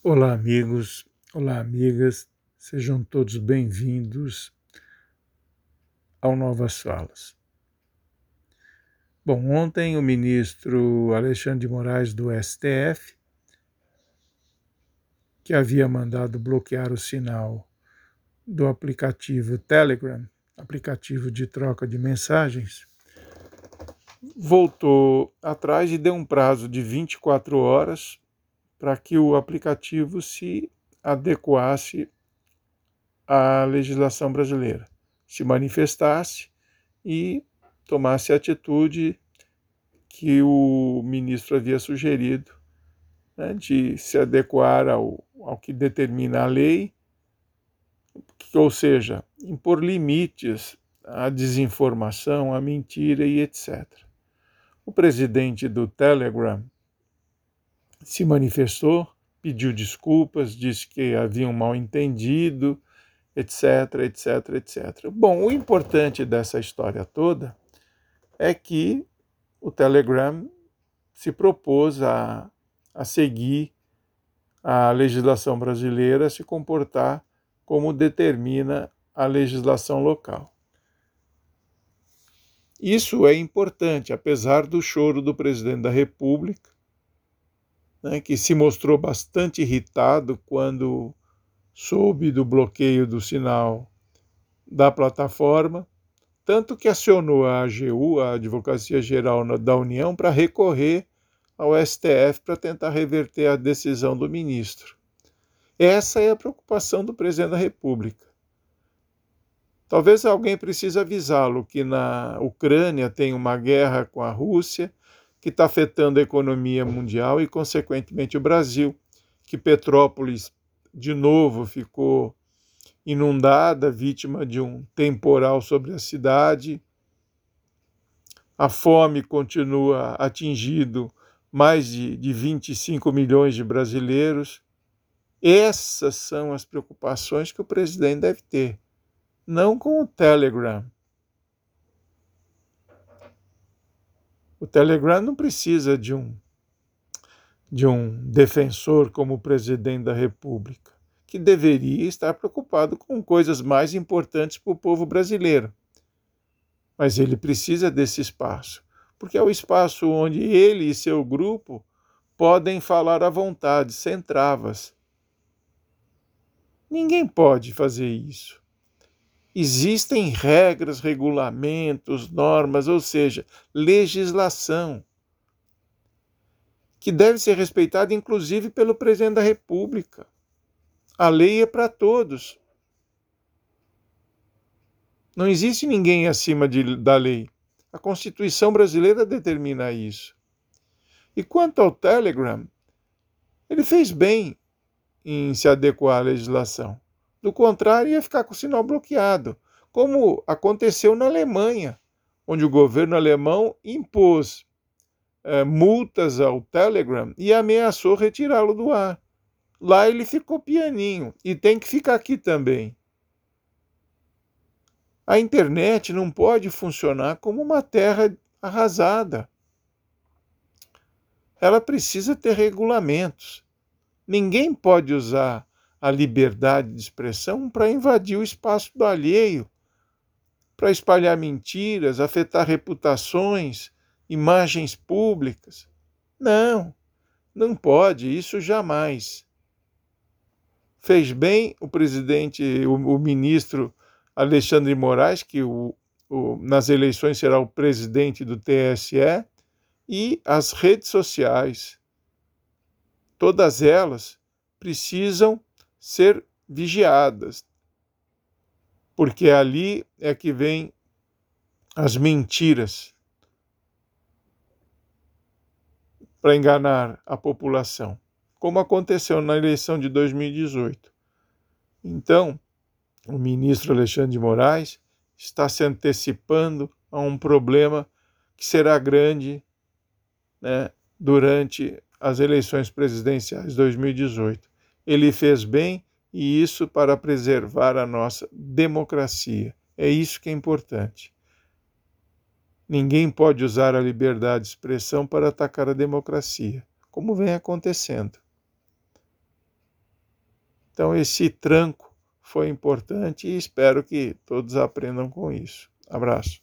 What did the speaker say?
Olá, amigos, olá, amigas, sejam todos bem-vindos ao Novas Falas. Bom, ontem o ministro Alexandre de Moraes do STF, que havia mandado bloquear o sinal do aplicativo Telegram, aplicativo de troca de mensagens, voltou atrás e deu um prazo de 24 horas para que o aplicativo se adequasse à legislação brasileira, se manifestasse e tomasse a atitude que o ministro havia sugerido, né, de se adequar ao, ao que determina a lei, ou seja, impor limites à desinformação, à mentira e etc. O presidente do Telegram, se manifestou, pediu desculpas, disse que havia um mal entendido, etc, etc, etc. Bom, o importante dessa história toda é que o Telegram se propôs a, a seguir a legislação brasileira, se comportar como determina a legislação local. Isso é importante, apesar do choro do presidente da República, né, que se mostrou bastante irritado quando soube do bloqueio do sinal da plataforma, tanto que acionou a AGU, a Advocacia Geral da União, para recorrer ao STF para tentar reverter a decisão do ministro. Essa é a preocupação do presidente da República. Talvez alguém precise avisá-lo que na Ucrânia tem uma guerra com a Rússia que está afetando a economia mundial e, consequentemente, o Brasil, que Petrópolis, de novo, ficou inundada, vítima de um temporal sobre a cidade. A fome continua atingindo mais de, de 25 milhões de brasileiros. Essas são as preocupações que o presidente deve ter, não com o Telegram O Telegram não precisa de um de um defensor como o presidente da República, que deveria estar preocupado com coisas mais importantes para o povo brasileiro. Mas ele precisa desse espaço, porque é o espaço onde ele e seu grupo podem falar à vontade, sem travas. Ninguém pode fazer isso. Existem regras, regulamentos, normas, ou seja, legislação, que deve ser respeitada inclusive pelo presidente da República. A lei é para todos. Não existe ninguém acima de, da lei. A Constituição brasileira determina isso. E quanto ao Telegram, ele fez bem em se adequar à legislação. Do contrário, ia ficar com o sinal bloqueado, como aconteceu na Alemanha, onde o governo alemão impôs é, multas ao Telegram e ameaçou retirá-lo do ar. Lá ele ficou pianinho e tem que ficar aqui também. A internet não pode funcionar como uma terra arrasada. Ela precisa ter regulamentos. Ninguém pode usar a liberdade de expressão para invadir o espaço do alheio, para espalhar mentiras, afetar reputações, imagens públicas. Não, não pode, isso jamais. Fez bem o presidente, o, o ministro Alexandre Moraes, que o, o, nas eleições será o presidente do TSE, e as redes sociais. Todas elas precisam ser vigiadas, porque ali é que vem as mentiras para enganar a população, como aconteceu na eleição de 2018. Então, o ministro Alexandre de Moraes está se antecipando a um problema que será grande né, durante as eleições presidenciais 2018 ele fez bem e isso para preservar a nossa democracia. É isso que é importante. Ninguém pode usar a liberdade de expressão para atacar a democracia, como vem acontecendo. Então, esse tranco foi importante e espero que todos aprendam com isso. Abraço.